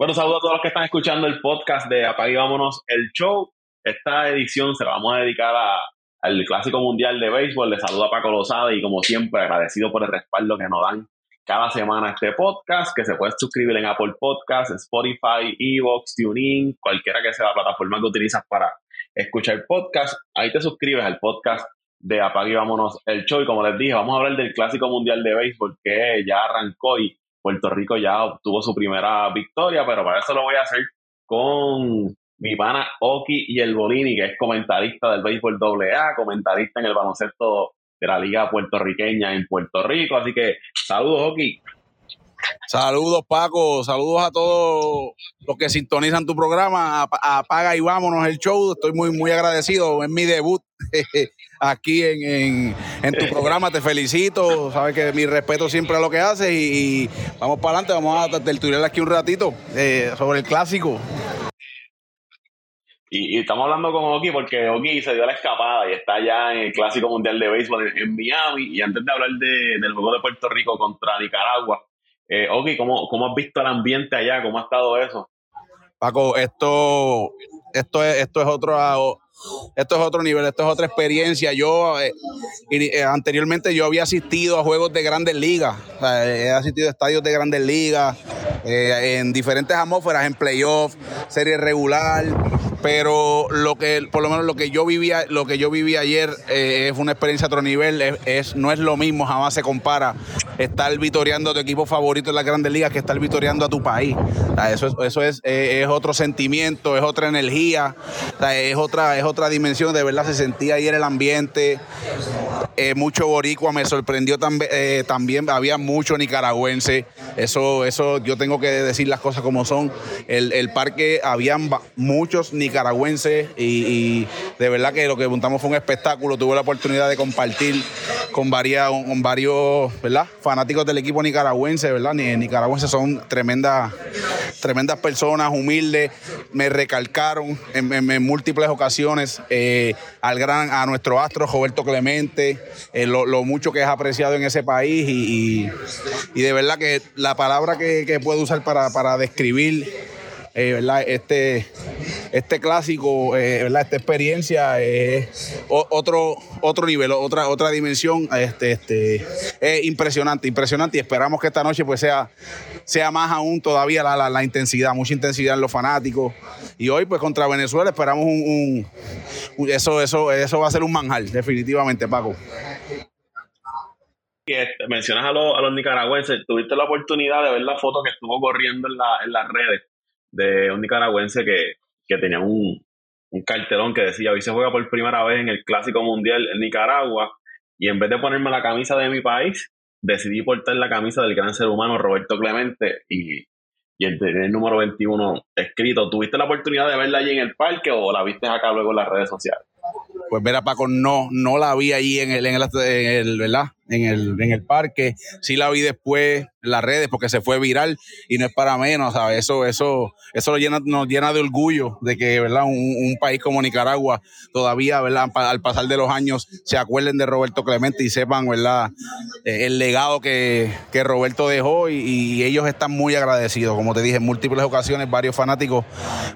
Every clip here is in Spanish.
Bueno, saludos a todos los que están escuchando el podcast de Apague Vámonos el Show. Esta edición se la vamos a dedicar al Clásico Mundial de Béisbol. Les saluda Paco Lozada y como siempre agradecido por el respaldo que nos dan cada semana a este podcast, que se puede suscribir en Apple Podcasts, Spotify, Evox, TuneIn, cualquiera que sea la plataforma que utilizas para escuchar podcast. Ahí te suscribes al podcast de Apague Vámonos el Show. Y como les dije, vamos a hablar del Clásico Mundial de Béisbol que ya arrancó y Puerto Rico ya obtuvo su primera victoria, pero para eso lo voy a hacer con mi pana Oki y el Bolini, que es comentarista del béisbol AA, comentarista en el baloncesto de la liga puertorriqueña en Puerto Rico. Así que saludos, Oki. Saludos, Paco. Saludos a todos los que sintonizan tu programa. Apaga y vámonos el show. Estoy muy, muy agradecido. Es mi debut aquí en, tu programa. Te felicito. Sabes que mi respeto siempre a lo que haces y, vamos para adelante. Vamos a tertuliar aquí un ratito eh, sobre el clásico. Y, estamos hablando con Oki porque Oki se dio la escapada y está ya en el Clásico Mundial de Béisbol en, Miami. Y antes de hablar del juego de Puerto Rico contra Nicaragua, eh, Oki, ¿cómo, ¿cómo has visto el ambiente allá? ¿Cómo ha estado eso? Paco, esto, esto, es, esto es otro esto es otro nivel, esto es otra experiencia. Yo eh, eh, anteriormente yo había asistido a juegos de grandes ligas, he asistido a estadios de grandes ligas, eh, en diferentes atmósferas, en playoff, serie regular, pero lo que, por lo menos lo que yo vivía, lo que yo viví ayer es una experiencia a otro nivel, es, no es lo mismo, jamás se compara estar vitoreando a tu equipo favorito en las grandes ligas que estar vitoreando a tu país. eso, eso es, es, otro sentimiento, es otra energía, es otra, es otra dimensión, de verdad se sentía ayer el ambiente, eh, mucho boricua, me sorprendió eh, también, había mucho nicaragüense, eso, eso yo tengo que decir las cosas como son, el, parque, habían muchos nicaragüenses y, de verdad que lo que montamos fue un espectáculo, tuve la oportunidad de compartir con, varias, con varios ¿verdad? fanáticos del equipo nicaragüense, ¿verdad? Nicaragüenses son tremendas, tremendas personas, humildes, me recalcaron en múltiples ocasiones eh, al gran, a nuestro astro Roberto Clemente, eh, lo, mucho que es apreciado en ese país y, de verdad que la palabra que, puedo usar para, describir eh. Este, este clásico, ¿verdad? esta experiencia es otro, otro nivel, otra, otra dimensión. Este, este, es impresionante, impresionante y esperamos que esta noche pues sea, sea más aún todavía la, intensidad, mucha intensidad en los fanáticos. Y hoy pues contra Venezuela esperamos un, eso, eso, eso va a ser un manjar, definitivamente, Paco. Este, mencionas a los, a los nicaragüenses, tuviste la oportunidad de ver la foto que estuvo corriendo en, la, en las redes de un nicaragüense que, que tenía un, un cartelón que decía, hoy se juega por primera vez en el Clásico Mundial en Nicaragua, y en vez de ponerme la camisa de mi país, decidí portar la camisa del gran ser humano Roberto Clemente y, y el, el número 21 escrito. ¿Tuviste la oportunidad de verla allí en el parque o la viste acá luego en las redes sociales? Pues mira, Paco, no, no la vi ahí en el, en el, ¿verdad? En el, en el parque. Sí la vi después en las redes porque se fue viral y no es para menos, ¿sabes? Eso, eso, eso lo llena, nos llena de orgullo de que, ¿verdad? Un, país como Nicaragua todavía, ¿verdad? Al pasar de los años se acuerden de Roberto Clemente y sepan, ¿verdad? Eh, el legado que, que Roberto dejó y, ellos están muy agradecidos. Como te dije, en múltiples ocasiones varios fanáticos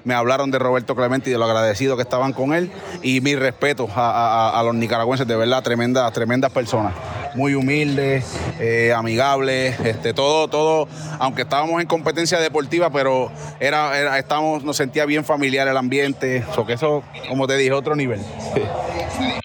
me hablaron de Roberto Clemente y de lo agradecido que estaban con él y mi respeto a, a, los nicaragüenses, de verdad, tremendas, tremendas personas muy humildes, eh, amigables, este, todo, todo, aunque estábamos en competencia deportiva, pero era, era estábamos, nos sentía bien familiar el ambiente, o que eso, como te dije, otro nivel.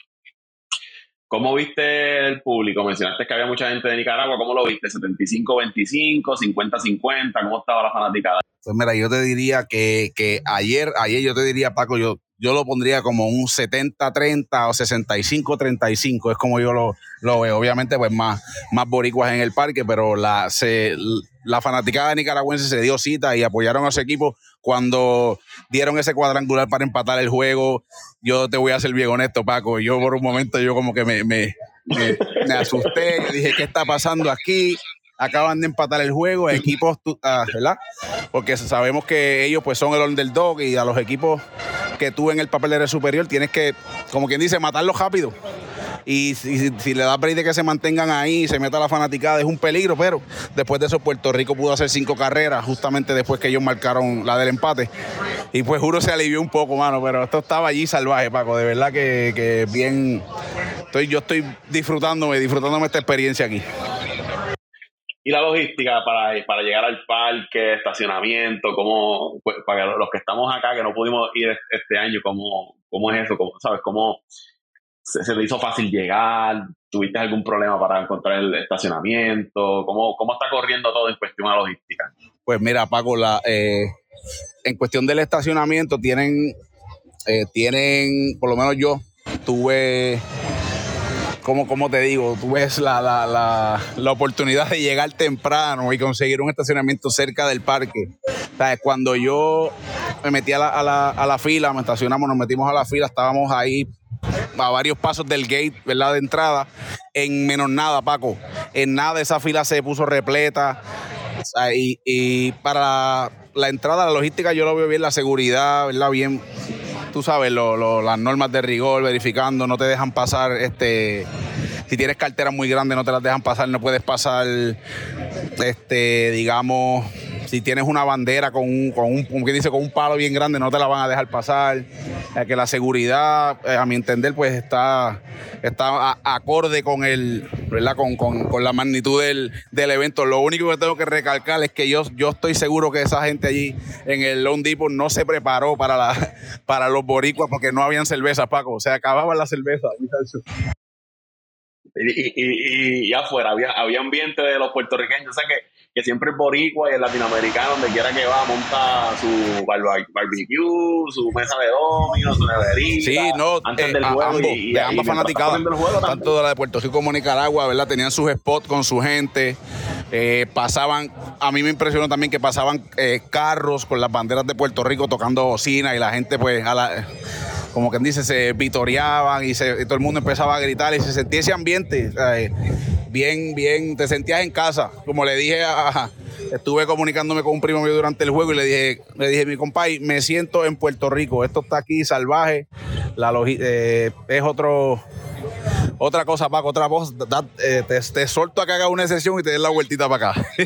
¿Cómo viste el público? Mencionaste que había mucha gente de Nicaragua. ¿Cómo lo viste? ¿75-25? ¿50-50? ¿Cómo estaba la fanaticada? Pues mira, yo te diría que, que ayer, ayer yo te diría, Paco, yo, yo lo pondría como un 70-30 o 65-35, es como yo lo, lo, veo. Obviamente, pues más, más boricuas en el parque, pero la, se, la fanaticada nicaragüense se dio cita y apoyaron a su equipo cuando dieron ese cuadrangular para empatar el juego. Yo te voy a ser bien honesto, Paco. Yo por un momento yo como que me, me, me, asusté. dije, ¿qué está pasando aquí? acaban de empatar el juego, equipos, ah, ¿verdad? Porque sabemos que ellos pues son el underdog y a los equipos que tú en el papel eres superior tienes que, como quien dice, matarlos rápido. y si, le da break de que se mantengan ahí, se meta la fanaticada, es un peligro, pero después de eso Puerto Rico pudo hacer cinco carreras, justamente después que ellos marcaron la del empate. Y pues juro se alivió un poco, mano, pero esto estaba allí salvaje, Paco, de verdad que, que bien, estoy, yo estoy disfrutándome, disfrutándome esta experiencia aquí. Y la logística para, para llegar al parque, estacionamiento, como pues, para los que estamos acá, que no pudimos ir este año, ¿cómo, cómo es eso? ¿Cómo, ¿Sabes? ¿Cómo se, se, te hizo fácil llegar? ¿Tuviste algún problema para encontrar el estacionamiento? ¿Cómo, cómo está corriendo todo en cuestión de logística? Pues mira, Paco, la, eh, en cuestión del estacionamiento tienen, eh, tienen, por lo menos yo, tuve como, como te digo, tú ves la, la, la, oportunidad de llegar temprano y conseguir un estacionamiento cerca del parque. Cuando yo me metí a la, a la, a la fila, me estacionamos, nos metimos a la fila, estábamos ahí a varios pasos del gate, ¿verdad? De entrada, en menos nada, Paco. En nada esa fila se puso repleta. y, y, para la entrada, la logística, yo lo veo bien, la seguridad, ¿verdad? Bien, tú sabes, las normas de rigor, verificando, no te dejan pasar, este, si tienes carteras muy grandes no te las dejan pasar, no puedes pasar, este, digamos, si tienes una bandera con un, con un, como dice, con un palo bien grande, no te la van a dejar pasar. que la seguridad, eh, a mi entender, pues está, está acorde con el, ¿verdad? Con, con, la magnitud del, del, evento. Lo único que tengo que recalcar es que yo, yo estoy seguro que esa gente allí en el Lone Depot no se preparó para, la, para los boricuas porque no habían cerveza, Paco. O sea, acababan la cerveza. Y, y, y, afuera había, había ambiente de los puertorriqueños. O sea que que siempre es boricua y el latinoamericano, donde quiera que va, monta su barbecue, su mesa de domino, su neverita. Sí, no, antes eh, del juego. Ambos, de ambas fanaticadas, tanto de la de Puerto Rico como Nicaragua, ¿verdad? Tenían sus spots con su gente. Eh, pasaban, a mí me impresionó también que pasaban eh, carros con las banderas de Puerto Rico tocando bocina y la gente, pues, a la como quien dice, se vitoreaban y, se, todo el mundo empezaba a gritar y se sentía ese ambiente. Bien, bien, te sentías en casa. Como le dije estuve comunicándome con un primo mío durante el juego y le dije, le dije, mi compay, me siento en Puerto Rico. Esto está aquí salvaje. La eh, es otro, otra cosa, Paco, otra voz, eh, te, te, solto a que haga una sesión y te des la vueltita para acá.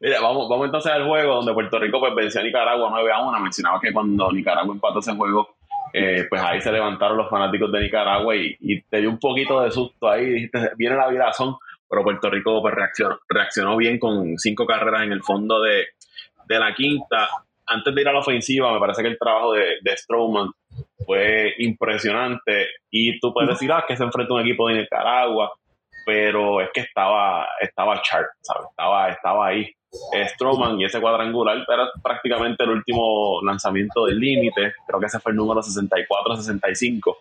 Mira, vamos, vamos entonces al juego donde Puerto Rico pues venció a Nicaragua 9 a 1. Mencionaba que cuando Nicaragua empató ese juego, eh, pues ahí se levantaron los fanáticos de Nicaragua y, te dio un poquito de susto ahí. Dijiste, viene la virazón, pero Puerto Rico pues reaccionó, reaccionó bien con cinco carreras en el fondo de, de la quinta. Antes de ir a la ofensiva, me parece que el trabajo de, de Strowman fue impresionante. Y tú puedes decir, ah, que se enfrenta un equipo de Nicaragua, pero es que estaba, estaba sharp, ¿sabes? Estaba, estaba ahí. Stroman y ese cuadrangular era prácticamente el último lanzamiento del límite, creo que ese fue el número 64-65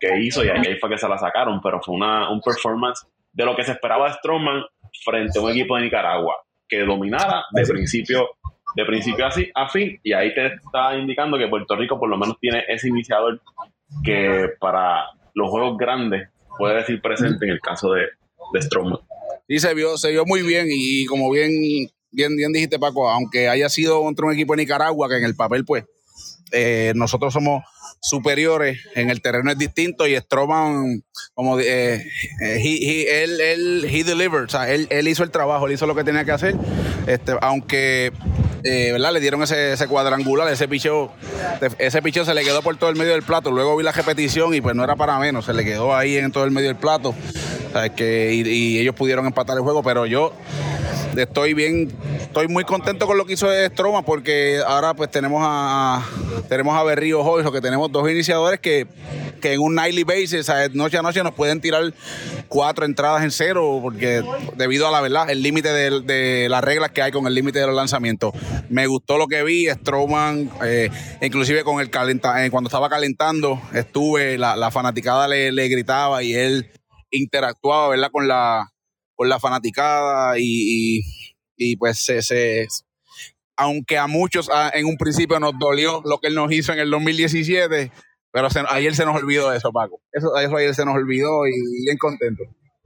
que hizo y ahí fue que se la sacaron, pero fue una, un performance de lo que se esperaba de Stroman frente a un equipo de Nicaragua que dominara de principio de principio a fin, y ahí te está indicando que Puerto Rico por lo menos tiene ese iniciador que para los juegos grandes puede decir presente en el caso de, de Stroman. Sí, se vio, se vio muy bien y como bien, bien, bien dijiste Paco, aunque haya sido contra un equipo de Nicaragua que en el papel pues eh, nosotros somos superiores, en el terreno es distinto y Stroman, como eh, eh, él, él, o hizo el trabajo, él hizo lo que tenía que hacer, este, aunque eh, ¿verdad? Le dieron ese, cuadrangular, ese picheo, ese picheo se le quedó por todo el medio del plato. Luego vi la repetición y pues no era para menos, se le quedó ahí en todo el medio del plato. que, y, ellos pudieron empatar el juego, pero yo estoy bien, estoy muy contento con lo que hizo Stroma porque ahora pues tenemos a tenemos a Berrío hoy, que tenemos dos iniciadores que que en un nightly basis, noche a noche, nos pueden tirar cuatro entradas en cero, porque debido a la verdad, el límite de, las reglas que hay con el límite de los lanzamientos. Me gustó lo que vi, Strowman, eh, inclusive con el eh, cuando estaba calentando, estuve, la, fanaticada le, gritaba y él interactuaba, ¿verdad? Con la, con la fanaticada y, pues se, aunque a muchos ah, en un principio nos dolió lo que él nos hizo en el 2017, pero ayer se nos olvidó eso, Paco. Eso, eso ayer se nos olvidó y bien contento.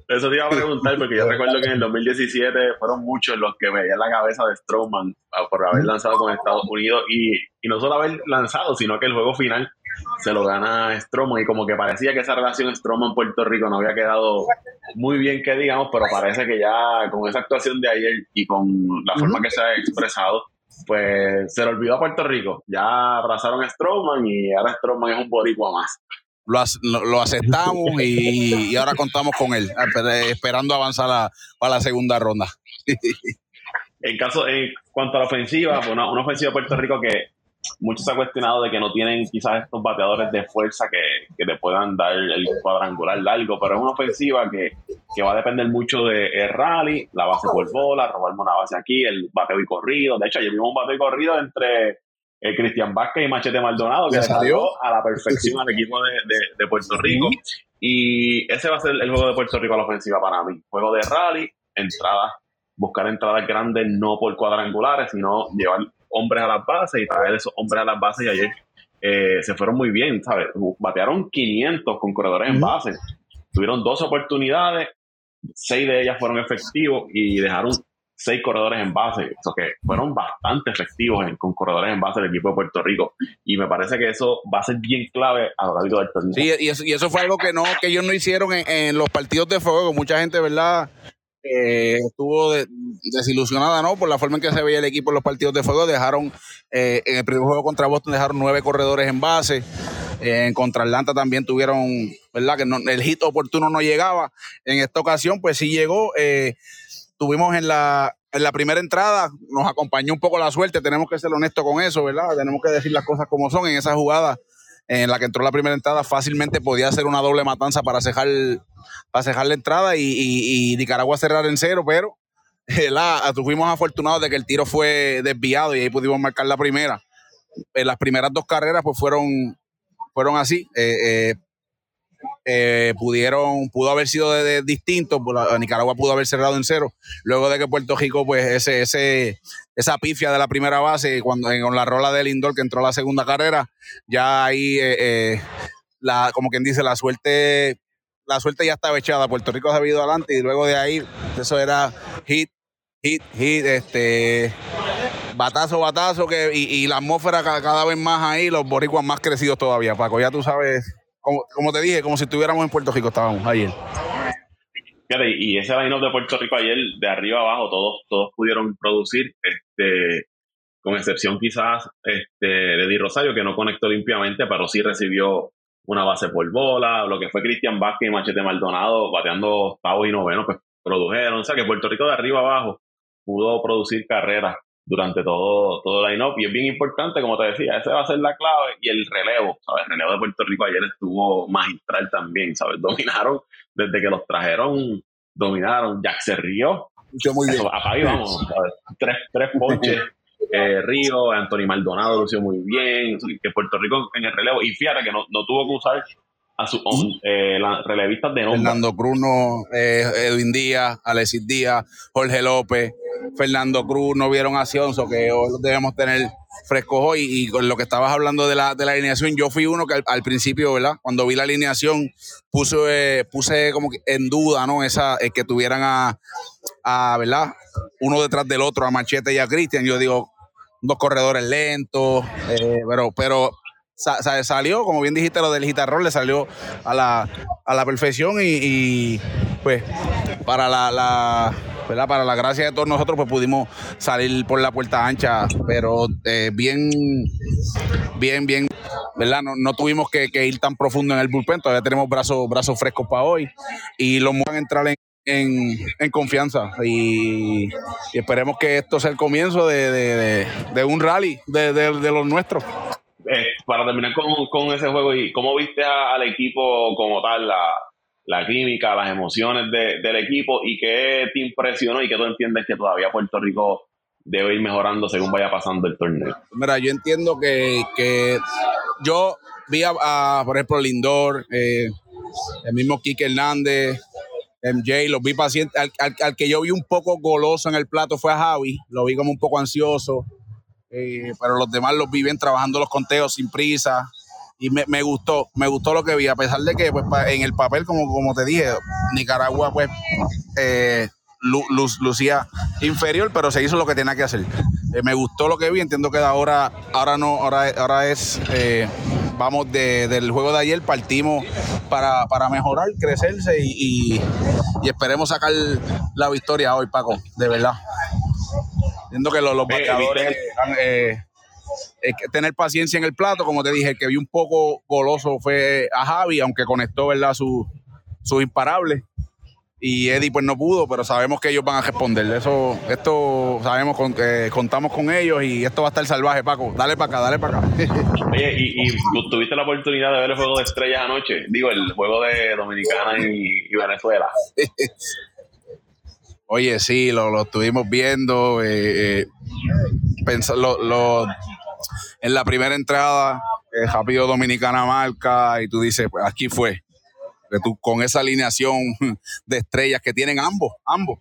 Eso te iba a preguntar, porque yo recuerdo que en el 2017 fueron muchos los que veían la cabeza de Strowman por haber lanzado con Estados Unidos y, y no solo haber lanzado, sino que el juego final se lo gana Stroman y como que parecía que esa relación Stroman-Puerto Rico no había quedado muy bien que digamos, pero parece que ya con esa actuación de ayer y con la forma que se ha expresado, pues se le olvidó a Puerto Rico. Ya abrazaron a Stroman y ahora Stroman es un boricua más. Lo, aceptamos y, ahora contamos con él, esperando avanzar a, para la segunda ronda. en caso, en cuanto a la ofensiva, una, una ofensiva de Puerto Rico que muchos se ha cuestionado de que no tienen quizás estos bateadores de fuerza que, que te puedan dar el cuadrangular largo, pero es una ofensiva que, que va a depender mucho de el rally, la base por bola, robarme una base aquí, el bateo y corrido. De hecho, ayer vimos un bateo y corrido entre el Cristian Vázquez y Machete Maldonado, que salió a la perfección al equipo de, de, Puerto Rico. Y ese va a ser el juego de Puerto Rico a la ofensiva para mí. Juego de rally, entradas, buscar entradas grandes no por cuadrangulares, sino llevar hombres a las bases y traer esos hombres a las bases y ayer eh, se fueron muy bien, ¿sabes? Batearon 500 con corredores en base. Tuvieron dos oportunidades, seis de ellas fueron efectivos y dejaron seis corredores en base. Eso que fueron bastante efectivos con corredores en base del equipo de Puerto Rico. Y me parece que eso va a ser bien clave a lo largo del torneo. Sí, y eso, y eso fue algo que no que ellos no hicieron en, en los partidos de fuego. Mucha gente, ¿verdad? Estuvo desilusionada, ¿no? Por la forma en que se veía el equipo en los partidos de fuego. Dejaron, eh, en el primer juego contra Boston, dejaron nueve corredores en base. en contra Atlanta también tuvieron, ¿verdad? Que el hit oportuno no llegaba. En esta ocasión, pues sí llegó. Eh, tuvimos en la, en la primera entrada, nos acompañó un poco la suerte. Tenemos que ser honestos con eso, ¿verdad? Tenemos que decir las cosas como son. En esa jugada en la que entró la primera entrada, fácilmente podía ser una doble matanza para cejar, para la entrada y, Nicaragua cerrar en cero, pero la, fuimos afortunados de que el tiro fue desviado y ahí pudimos marcar la primera. En las primeras dos carreras pues fueron, fueron así. Eh, eh, eh, pudieron, pudo haber sido de, distinto, pues, Nicaragua pudo haber cerrado en cero, luego de que Puerto Rico, pues ese, ese, esa pifia de la primera base, cuando con la rola del indoor que entró a la segunda carrera, ya ahí, eh, eh, la, como quien dice, la suerte, la suerte ya estaba echada, Puerto Rico se ha ido adelante y luego de ahí, eso era hit, hit, hit, este batazo, batazo, que, y, la atmósfera cada, cada, vez más ahí, los boricuas más crecidos todavía, Paco, ya tú sabes como, te dije, como si estuviéramos en Puerto Rico, estábamos ayer. y ese line de Puerto Rico ayer, de arriba abajo, todos, todos pudieron producir, este, con excepción quizás este, de Rosario, que no conectó limpiamente, pero sí recibió una base por bola, lo que fue Cristian Vázquez y Machete Maldonado, bateando octavo y noveno, pues produjeron. O sea que Puerto Rico de arriba abajo pudo producir carreras durante todo, todo el line-up. Y es bien importante, como te decía, esa va a ser la clave. Y el relevo, ¿sabes? El relevo de Puerto Rico ayer estuvo magistral también, ¿sabes? Dominaron desde que los trajeron, dominaron. Jack se rió. Yo muy bien. ahí vamos, ¿sabes? Tres, tres ponches. Eh, Río, Anthony Maldonado lució muy bien, que Puerto Rico en el relevo, y fíjate que no, no tuvo que usar a sus eh, relevistas de nombre. Fernando Cruz, eh, Edwin Díaz, Alexis Díaz, Jorge López, Fernando Cruz no vieron acción, so que hoy debemos tener frescos hoy. Y con lo que estabas hablando de la, de la alineación, yo fui uno que al, principio, ¿verdad? Cuando vi la alineación, puse, puse como en duda, ¿no? Esa, eh, que tuvieran a, a, ¿verdad? Uno detrás del otro, a Machete y a Cristian. Yo digo, dos corredores lentos, eh, pero, pero salió, como bien dijiste, lo del guitarrón le salió a la, a la perfección y, pues para la para la gracia de todos nosotros, pues pudimos salir por la puerta ancha, pero eh, bien, bien, bien, ¿verdad? No, tuvimos que, ir tan profundo en el bullpen, todavía tenemos brazos, brazos frescos para hoy y los van a entrar en, confianza y, esperemos que esto sea el comienzo de, un rally de, los nuestros. Eh, para terminar con, con, ese juego, ¿y cómo viste al equipo como tal? La, la química, las emociones del equipo y qué te impresionó y qué tú entiendes que todavía Puerto Rico debe ir mejorando según vaya pasando el torneo. Mira, yo entiendo que, yo vi a, por ejemplo, Lindor, eh, el mismo Kike Hernández, MJ, los vi pacientes. Al, que yo vi un poco goloso en el plato fue a Javi, lo vi como un poco ansioso, eh, pero los demás los vi bien trabajando los conteos sin prisa y me, me, gustó, me gustó lo que vi, a pesar de que pues, en el papel, como, como te dije, Nicaragua pues eh, lucía inferior, pero se hizo lo que tenía que hacer. Eh, me gustó lo que vi, entiendo que ahora, ahora no, ahora, ahora es eh, vamos del juego de ayer, partimos para, mejorar, crecerse y, esperemos sacar la victoria hoy, Paco, de verdad. Viendo que los, los bateadores eh, tener paciencia en el plato, como te dije, el que vi un poco goloso fue a Javi, aunque conectó, ¿verdad? Su, su imparable y Eddie pues no pudo, pero sabemos que ellos van a responder. Eso, esto sabemos con, que contamos con ellos y esto va a estar salvaje, Paco. Dale para acá, dale para acá. Oye, y, tuviste la oportunidad de ver el juego de estrellas anoche, digo, el juego de Dominicana y, Venezuela. Oye, sí, lo, lo estuvimos viendo. Eh, eh lo, en la primera entrada, eh, rápido Dominicana marca y tú dices, pues aquí fue tú, con esa alineación de estrellas que tienen ambos, ambos.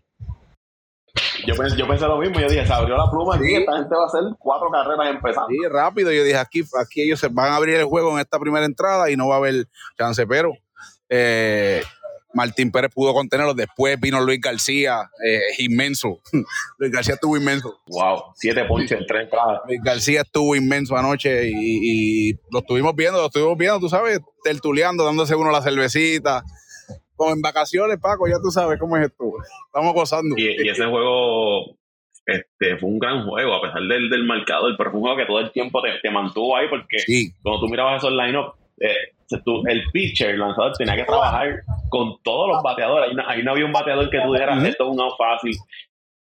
Yo pensé, yo pensé lo mismo, yo dije, se abrió la pluma y esta gente va a hacer cuatro carreras empezando. Sí, rápido, yo dije, aquí, aquí ellos se van a abrir el juego en esta primera entrada y no va a haber chance, pero eh, Martín Pérez pudo contenerlo. Después vino Luis García, eh, inmenso. Luis García estuvo inmenso. Wow, siete puntos en tres entradas. Luis García estuvo inmenso anoche y, lo estuvimos viendo, lo estuvimos viendo, tú sabes, tertuleando, dándose uno la cervecita. Como en vacaciones, Paco, ya tú sabes cómo es esto. Estamos gozando. Y, ese juego este, fue un gran juego, a pesar del, del marcador, pero fue un juego que todo el tiempo te, mantuvo ahí, porque cuando tú mirabas esos line-up, eh, el pitcher, el lanzador, tenía que trabajar con todos los bateadores. Ahí no, había un bateador que tú dijeras, esto es un out fácil.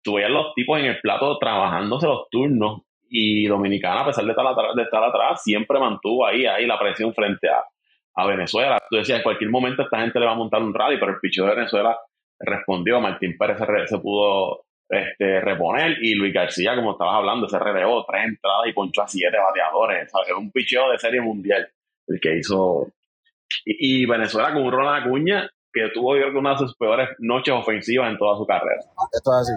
Tú veías los tipos en el plato trabajándose los turnos. Y Dominicana, a pesar de estar, atrás, de estar atrás, siempre mantuvo ahí, ahí la presión frente a, a Venezuela. Tú decías, en cualquier momento esta gente le va a montar un rally, pero el pitcher de Venezuela respondió. Martín Pérez se, pudo este, reponer y Luis García, como estabas hablando, se relevó tres entradas y ponchó a siete bateadores. Es un picheo de serie mundial el que hizo. Y, Venezuela con un Ronald Acuña que tuvo yo una de sus peores noches ofensivas en toda su carrera. Esto es así.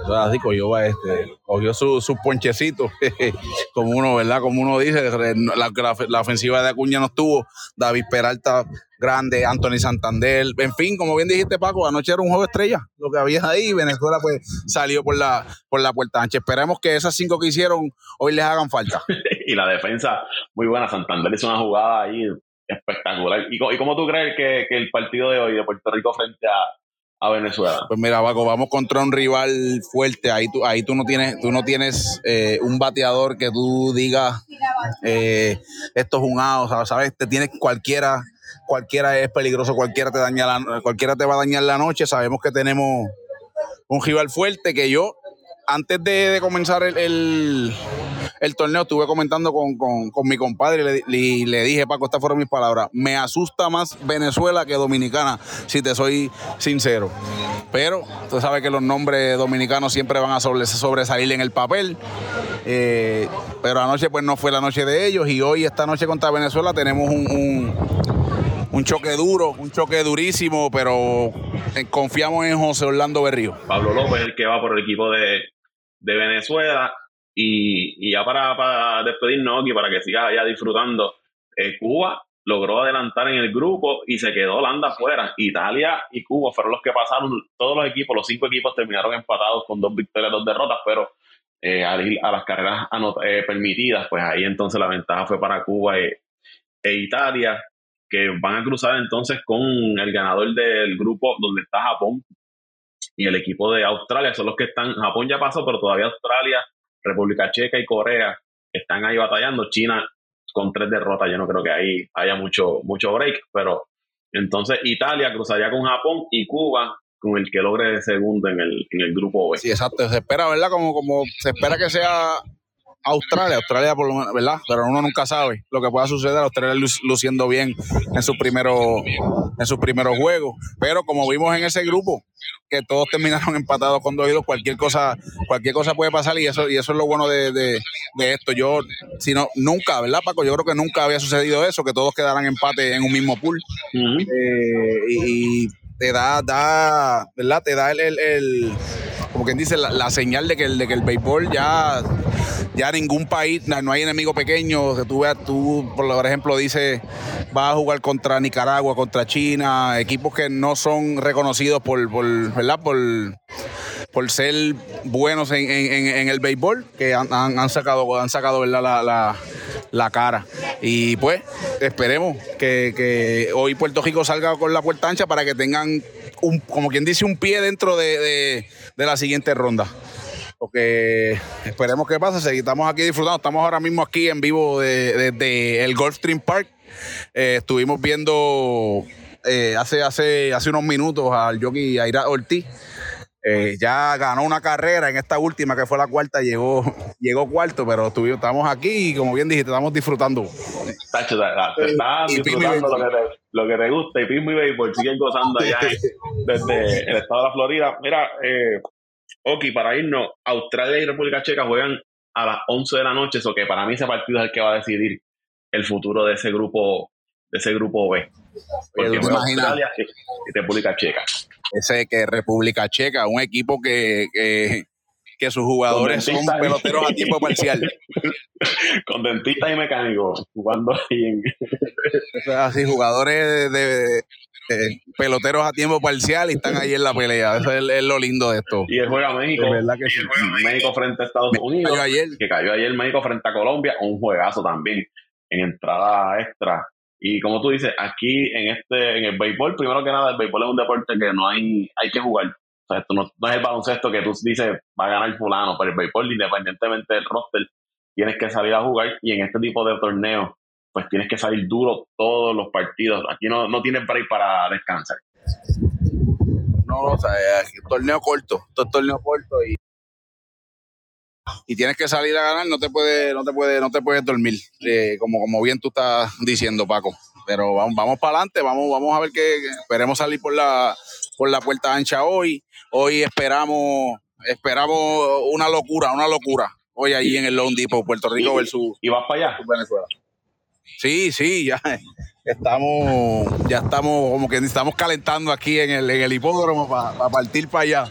Esto es así, cogió, este, cogió sus su ponchecitos, como uno, ¿verdad? Como uno dice, la, la, ofensiva de Acuña no estuvo, David Peralta grande, Anthony Santander, en fin, como bien dijiste Paco, anoche era un juego estrella, lo que había ahí, Venezuela pues salió por la, por la puerta ancha. Esperemos que esas cinco que hicieron hoy les hagan falta. y la defensa, muy buena, Santander hizo una jugada ahí espectacular. ¿Y, y cómo tú crees que, el partido de hoy de Puerto Rico frente a, Venezuela? Pues mira, Paco, vamos contra un rival fuerte. Ahí tú, ahí tú no tienes, tú no tienes eh, un bateador que tú digas eh, esto es A, ¿sabes? Te tienes cualquiera cualquiera es peligroso, cualquiera te, daña cualquiera te va a dañar la noche. Sabemos que tenemos un rival fuerte que yo, antes de, comenzar el, torneo, estuve comentando con, mi compadre y le, dije, Paco, estas fueron mis palabras, me asusta más Venezuela que Dominicana, si te soy sincero. Pero tú sabes que los nombres dominicanos siempre van a sobresalir en el papel. Eh, pero anoche pues no fue la noche de ellos y hoy, esta noche contra Venezuela, tenemos un un choque duro, un choque durísimo, pero eh, confiamos en José Orlando Berrío. Pablo López, el que va por el equipo de, Venezuela. Y, ya para, para, despedirnos aquí, para que sigas allá disfrutando, eh, Cuba logró adelantar en el grupo y se quedó Holanda afuera. Italia y Cuba fueron los que pasaron, todos los equipos, los cinco equipos terminaron empatados con dos victorias, dos derrotas, pero eh, a, las carreras permitidas, pues ahí entonces la ventaja fue para Cuba e, e Italia que van a cruzar entonces con el ganador del grupo donde está Japón y el equipo de Australia. Son los que están, Japón ya pasó, pero todavía Australia, República Checa y Corea están ahí batallando. China con tres derrotas, yo no creo que ahí haya mucho, mucho break, pero entonces Italia cruzaría con Japón y Cuba con el que logre segundo en el, en el grupo B. Sí, exacto. Se espera, ¿verdad? Como, como se espera que sea Australia, Australia por lo menos, ¿verdad? Pero uno nunca sabe lo que pueda suceder. Australia luciendo bien en sus primeros en sus primeros juegos, pero como vimos en ese grupo que todos terminaron empatados con dos cualquier cosa cualquier cosa puede pasar y eso y eso es lo bueno de, esto. Yo si no nunca, ¿verdad, Paco? Yo creo que nunca había sucedido eso, que todos quedaran empate en un mismo pool. Eh, y, te da, da, ¿verdad? Te da el, el, como quien dice, la, señal de que el, de que el béisbol ya ya ningún país, no hay enemigo pequeño. Que tú veas, tú, por ejemplo, dices, vas a jugar contra Nicaragua, contra China, equipos que no son reconocidos por, ¿verdad? Por, por ser buenos en, el béisbol, que han, sacado, han sacado ¿verdad? La, la, cara. Y pues esperemos que, hoy Puerto Rico salga con la puerta ancha para que tengan, un, como quien dice, un pie dentro de, la siguiente ronda. Porque esperemos que pase, estamos aquí disfrutando, estamos ahora mismo aquí en vivo desde de, el Gulfstream Park. Eh, estuvimos viendo eh, hace, hace, hace unos minutos al jockey Aira Ortiz eh, ya ganó una carrera en esta última, que fue la cuarta, llegó, llegó cuarto, pero estamos aquí y como bien dijiste, estamos disfrutando. Tacho, te estás disfrutando lo que, te, lo que te gusta y Pismo y Béisbol siguen gozando allá desde el estado de la Florida. Mira, eh, ok, para irnos, Australia y República Checa juegan a las 11 de la noche, eso que para mí ese partido es el que va a decidir el futuro de ese grupo de ese grupo B. Porque Australia y República Checa ese que República Checa, un equipo que, que, sus jugadores son peloteros a tiempo parcial. Con dentistas y mecánicos jugando ahí en. así, jugadores de, peloteros a tiempo parcial y están ahí en la pelea. Eso es, lo lindo de esto. Y el juega México. México frente a Estados Unidos. Que cayó ayer México frente a Colombia. Un juegazo también. En entrada extra. Y como tú dices, aquí en este, en el béisbol, primero que nada, el béisbol es un deporte que no hay, hay que jugar. O sea, esto no, es el baloncesto que tú dices va a ganar fulano, pero el béisbol, independientemente del roster, tienes que salir a jugar y en este tipo de torneos, pues tienes que salir duro todos los partidos. Aquí no, no tienes break para descansar. No, o sea, un torneo corto, todo es torneo corto y y tienes que salir a ganar, no te puedes, no te puedes, no te puedes dormir, eh, como, como bien tú estás diciendo, Paco. Pero vamos, vamos para adelante, vamos, vamos a ver que esperemos salir por la, por la puerta ancha hoy. Hoy esperamos, esperamos una locura, una locura. Hoy allí en el Lone Depot, Puerto Rico versus ¿Y vas para allá? Venezuela. Sí, sí, ya estamos, ya estamos, como que estamos calentando aquí en el, en el hipódromo para partir para allá.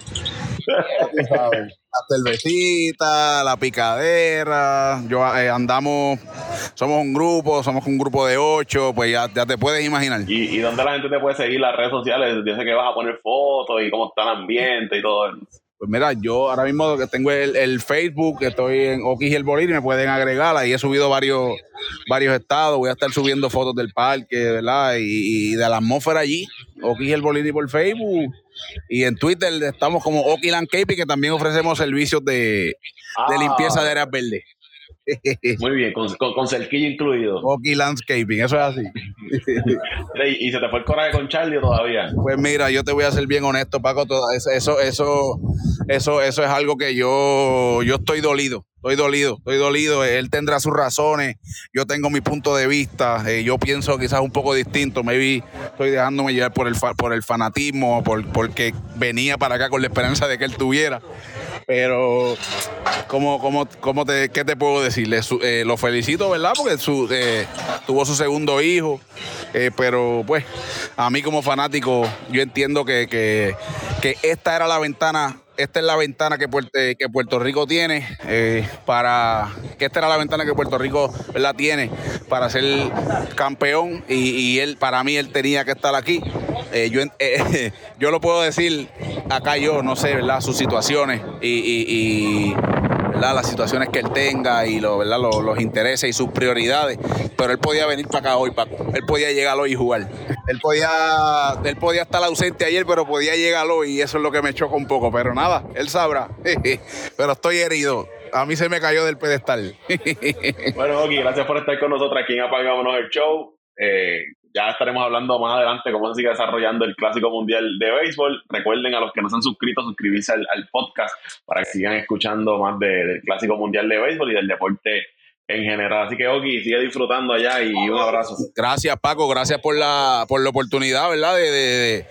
La cervecita, la picadera. Yo eh, andamos, somos un grupo, somos un grupo de ocho, pues ya, ya te puedes imaginar. ¿Y, ¿Y, dónde la gente te puede seguir las redes sociales? Dice que vas a poner fotos y cómo está el ambiente y todo. Pues mira, yo ahora mismo que tengo el, el Facebook, estoy en Oquis y el Bolívar y me pueden agregar. Ahí he subido varios, varios estados. Voy a estar subiendo fotos del parque, ¿verdad? Y, de la atmósfera allí. Oquis y el Bolívar por Facebook. Y en Twitter estamos como Oki Landscaping, que también ofrecemos servicios de, de ah. limpieza de áreas verdes. Muy bien, con, con, cerquillo incluido. Oki Landscaping, eso es así. ¿Y se te fue el coraje con Charlie todavía? Pues mira, yo te voy a ser bien honesto, Paco. eso, eso, eso, eso, eso es algo que yo, yo estoy dolido. Estoy dolido, estoy dolido. Él tendrá sus razones. Yo tengo mi punto de vista. Eh, yo pienso quizás un poco distinto. Maybe estoy dejándome llevar por el, por el fanatismo, por, porque venía para acá con la esperanza de que él tuviera. Pero, ¿cómo, cómo, cómo te, ¿qué te puedo decirle? Eh, lo felicito, ¿verdad? Porque su, eh, tuvo su segundo hijo. pero, pues, a mí como fanático, yo entiendo que, que, que esta era la ventana esta es la ventana que Puerto, que Puerto Rico tiene eh, para que esta era la ventana que Puerto Rico la tiene para ser campeón y, él para mí él tenía que estar aquí eh, yo eh, yo lo puedo decir acá yo no sé verdad sus situaciones y las situaciones que él tenga y lo, ¿verdad? Los, intereses y sus prioridades. Pero él podía venir para acá hoy, Paco. Él podía llegar hoy y jugar. Él podía, él podía estar ausente ayer, pero podía llegar hoy y eso es lo que me choca un poco. Pero nada, él sabrá. pero estoy herido. A mí se me cayó del pedestal. bueno, Oki, gracias por estar con nosotros aquí en Apagámonos el Show. Eh, ya estaremos hablando más adelante cómo se sigue desarrollando el Clásico Mundial de Béisbol. Recuerden a los que no se han suscrito, suscribirse al, podcast para que sigan escuchando más del Clásico Mundial de Béisbol y del deporte en general. Así que, Oki, sigue disfrutando allá y un abrazo. Gracias, Paco. Gracias por la, por la oportunidad, ¿verdad? de,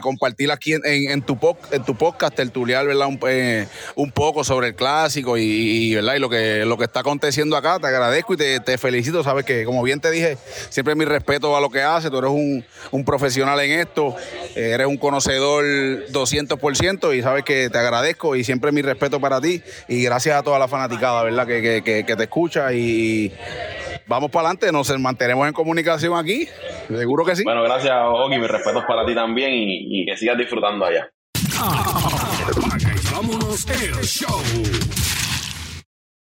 compartir aquí en, en, tu, en tu podcast, tertuliar, ¿verdad? Un, eh, un poco sobre el clásico y, ¿verdad? y lo, que, lo que está aconteciendo acá. Te agradezco y te, felicito. Sabes que, como bien te dije, siempre mi respeto a lo que haces. Tú eres un, un profesional en esto, eh, eres un conocedor 200% y sabes que te agradezco y siempre mi respeto para ti. Y gracias a toda la fanaticada, ¿verdad? Que, que, que te escucha y vamos para adelante, nos mantenemos en comunicación aquí, seguro que sí. Bueno, gracias, Oki, mis respetos para ti también y, y que sigas disfrutando allá. vámonos el show.